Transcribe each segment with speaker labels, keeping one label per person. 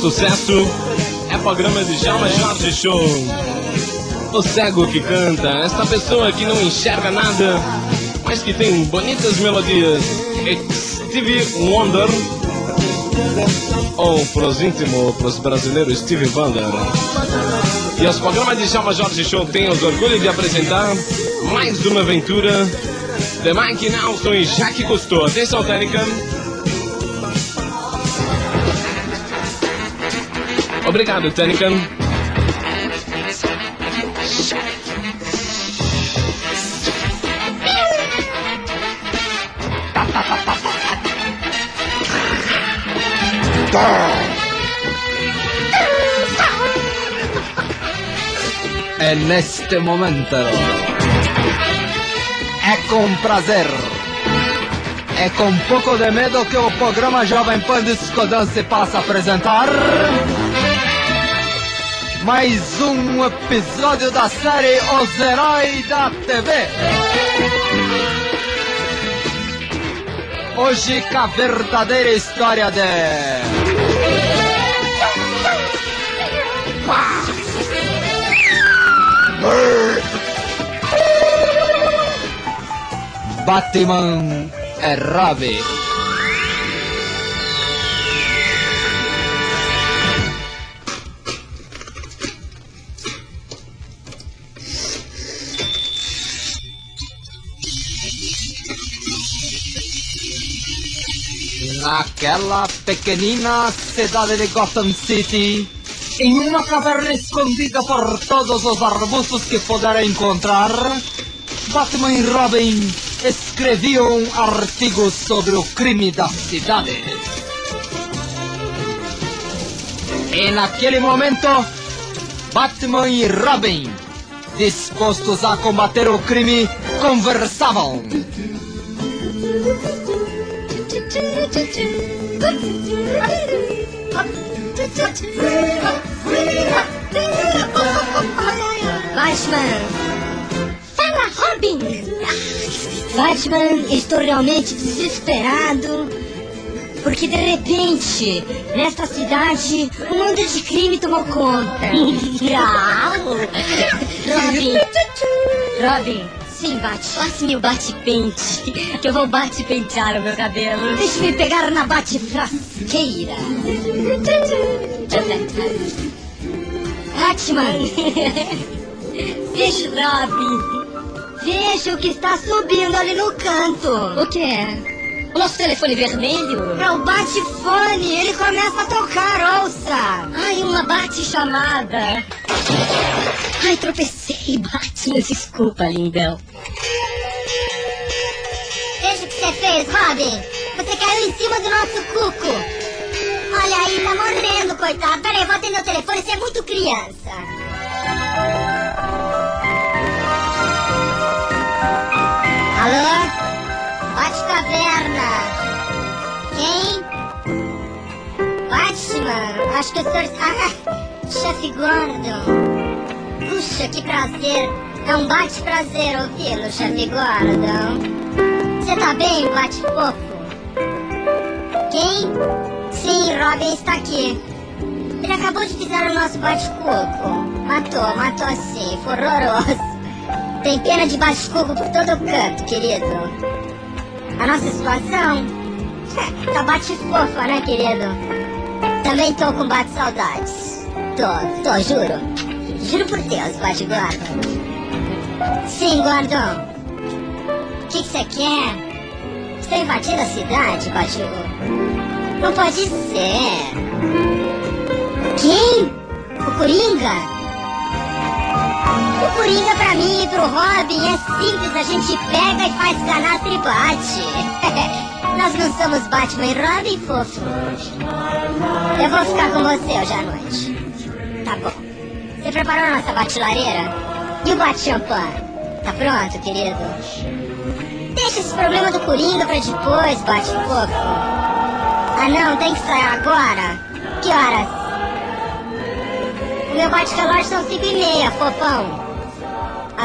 Speaker 1: Sucesso, é programa de Jalma Jorge Show. O cego que canta, esta pessoa que não enxerga nada, mas que tem bonitas melodias. Stevie Wonder, ou pros íntimos, pros brasileiros, Stevie Wonder. E os programas de Jalma Jorge Show têm os orgulho de apresentar mais uma aventura de Mike Nelson e Jaque Cousteau. Atenção, técnica. Obrigado, Técnica.
Speaker 2: É neste momento. É com prazer. É com pouco de medo que o programa Jovem Pan Discodão se passa a apresentar. Mais um episódio da série Os Heróis da TV. Hoje com a verdadeira história de. Batman é Rabi. Naquela pequenina cidade de Gotham City, em uma caverna escondida por todos os arbustos que puder encontrar, Batman e Robin escreviam artigos sobre o crime da cidade. E naquele momento, Batman e Robin, dispostos a combater o crime, conversavam.
Speaker 3: Batman! Fala, Robin! Batman, estou realmente desesperado. Porque de repente, nesta cidade, um mundo de crime tomou conta. Robin! Robin! Sim, bate. Passe-me o bate-pente, que eu vou bate-pentear o meu cabelo. Deixe-me pegar na bate-frasqueira. Batman! Veja, Robin! Veja o que está subindo ali no canto. O que é? O nosso telefone vermelho? É o bate-fone, ele começa a tocar, ouça! Ai, uma bate-chamada! Ai, tropecei, Batman, desculpa, lindão.
Speaker 4: Veja o que você fez, Robin. Você caiu em cima do nosso cuco. Olha aí, tá morrendo, coitado. Peraí, vou atender o telefone, você é muito criança. Caverna. Quem? Batman. Acho que o senhor... Ah, chefe Gordon. Puxa, que prazer. É um bate-prazer ouvi-lo, chefe Gordon. Você tá bem, bate-fofo? Quem? Sim, Robin está aqui. Ele acabou de pisar no nosso bate-coco. Matou, matou sim, foi horroroso. Tem pena de bate-coco por todo o canto, querido. A nossa situação? Tá bate fofa, né, querido? Também tô com bate saudades. Tô, tô, juro. Juro por Deus, bate Gordon. Sim, Gordon. O que você quer? Você invadindo a cidade, bate Não pode ser. Quem? O Coringa? Coringa pra mim e pro Robin é simples, a gente pega e faz canastra e bate. Nós não somos Batman e Robin, fofo. Eu vou ficar com você hoje à noite. Tá bom. Você preparou a nossa batilareira? E o bate-champanhe? Tá pronto, querido? Deixa esse problema do Coringa pra depois, bate-fofo. Ah não, tem que sair agora? Que horas? O meu bate-relógio são 5 e meia, fofão.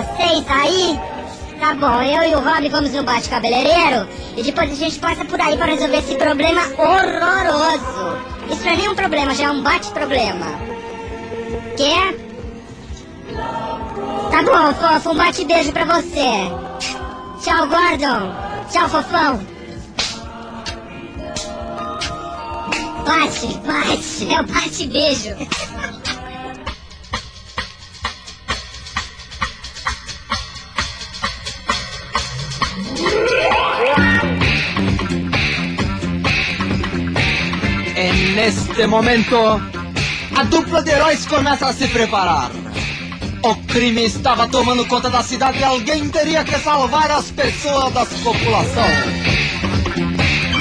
Speaker 4: 6 aí? Tá bom, eu e o Rob vamos no bate-cabeleireiro e depois a gente passa por aí para resolver esse problema horroroso. Isso não é nem um problema, já é um bate-problema. Quer? Tá bom, fofo, um bate-beijo pra você. Tchau, Gordon. Tchau, fofão. Bate, bate. É o bate-beijo.
Speaker 2: Neste momento, a dupla de heróis começa a se preparar. O crime estava tomando conta da cidade e alguém teria que salvar as pessoas da população.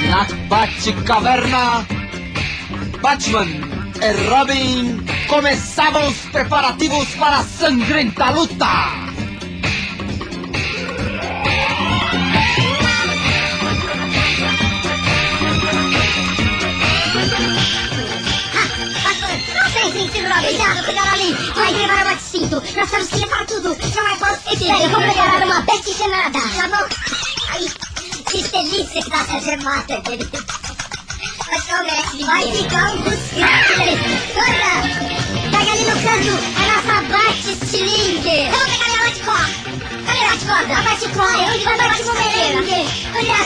Speaker 2: Na Batcaverna, Batman e Robin começavam os preparativos para a sangrenta luta.
Speaker 4: Ali! Vai levar o bate-cinto! Nós temos que levar tudo! Não é possível! Eu vou preparar uma bete-gemada! Tá bom? Ai, que delícia que dá essa gemada, querido! Vai ficar um desgraça! Corra! Pega ali no canto a nossa bate-estilingue! Eu Cadê a bate-corda? A bate-cor! É onde vai bate bumerangue! Olha,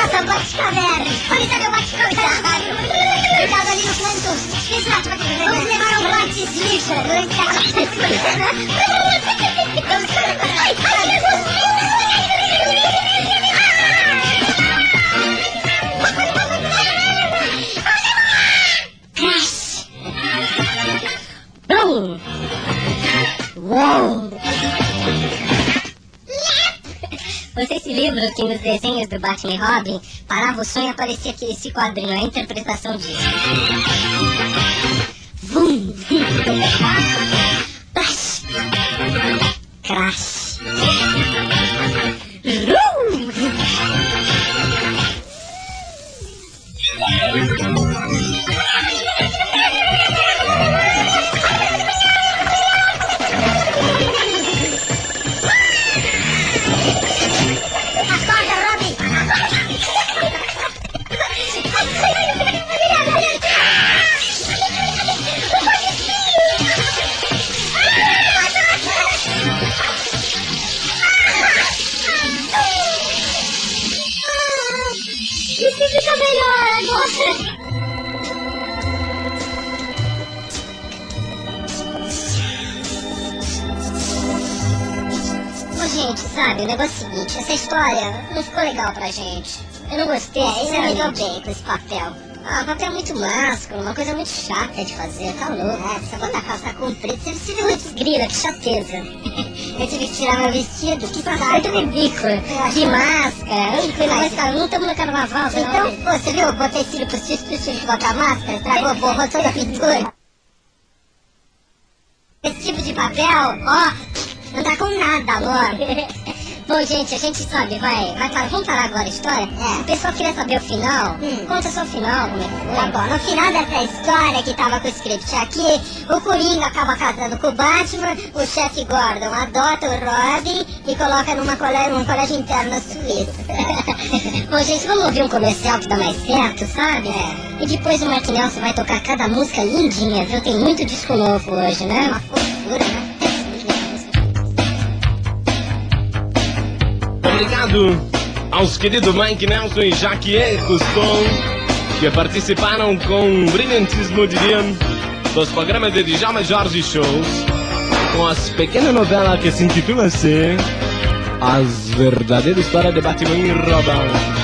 Speaker 4: nossa bate-caverna! Onde tá meu bate-corda? Cuidado ali no canto. Vamos levar um bate lixo. Ai, Crash! Que nos desenhos do Batman e Robin parava o sonho e aparecia aqui esse quadrinho, a interpretação disso. Vum! Sabe, o negócio é o seguinte, essa história não ficou legal pra gente. Eu não gostei, é, não me deu bem com esse papel. Ah, papel é muito másculo, uma coisa muito chata de fazer, tá louco. É, você bota a calça comprida, você, você vê muitos grila, que chateza. Eu tive que tirar meu vestido, que muito ridículo. De máscara, eu fui lá, não estamos no carnaval. Então, pô, você viu, eu botei cílio pro cílio, pro cílio botar máscara, estragou, borrou toda a pintura. Esse tipo de papel, ó, não tá com nada, amor. Bom, gente, a gente sabe, vai, vai parar, vamos parar agora a história? É. O pessoal queria saber o final. Hum. Conta só o final, como é que foi. Tá bom, no final dessa história que tava com o script aqui, o Coringa acaba casando com o Batman, o chefe Gordon adota o Robin e coloca numa colégio, num colégio interno. Bom, gente, vamos ouvir um comercial que dá mais certo, sabe? É. E depois o Mark Nelson vai tocar cada música lindinha, viu? Tem muito disco novo hoje, né? Uma fofura, né?
Speaker 1: Obrigado aos queridos Mike Nelson e Jaquier Custon, que participaram com brilhantismo, diriam, dos programas de Djalma Jorge Shows, com as pequenas novelas que se intitula assim As Verdadeiras Histórias de Batman e Robin.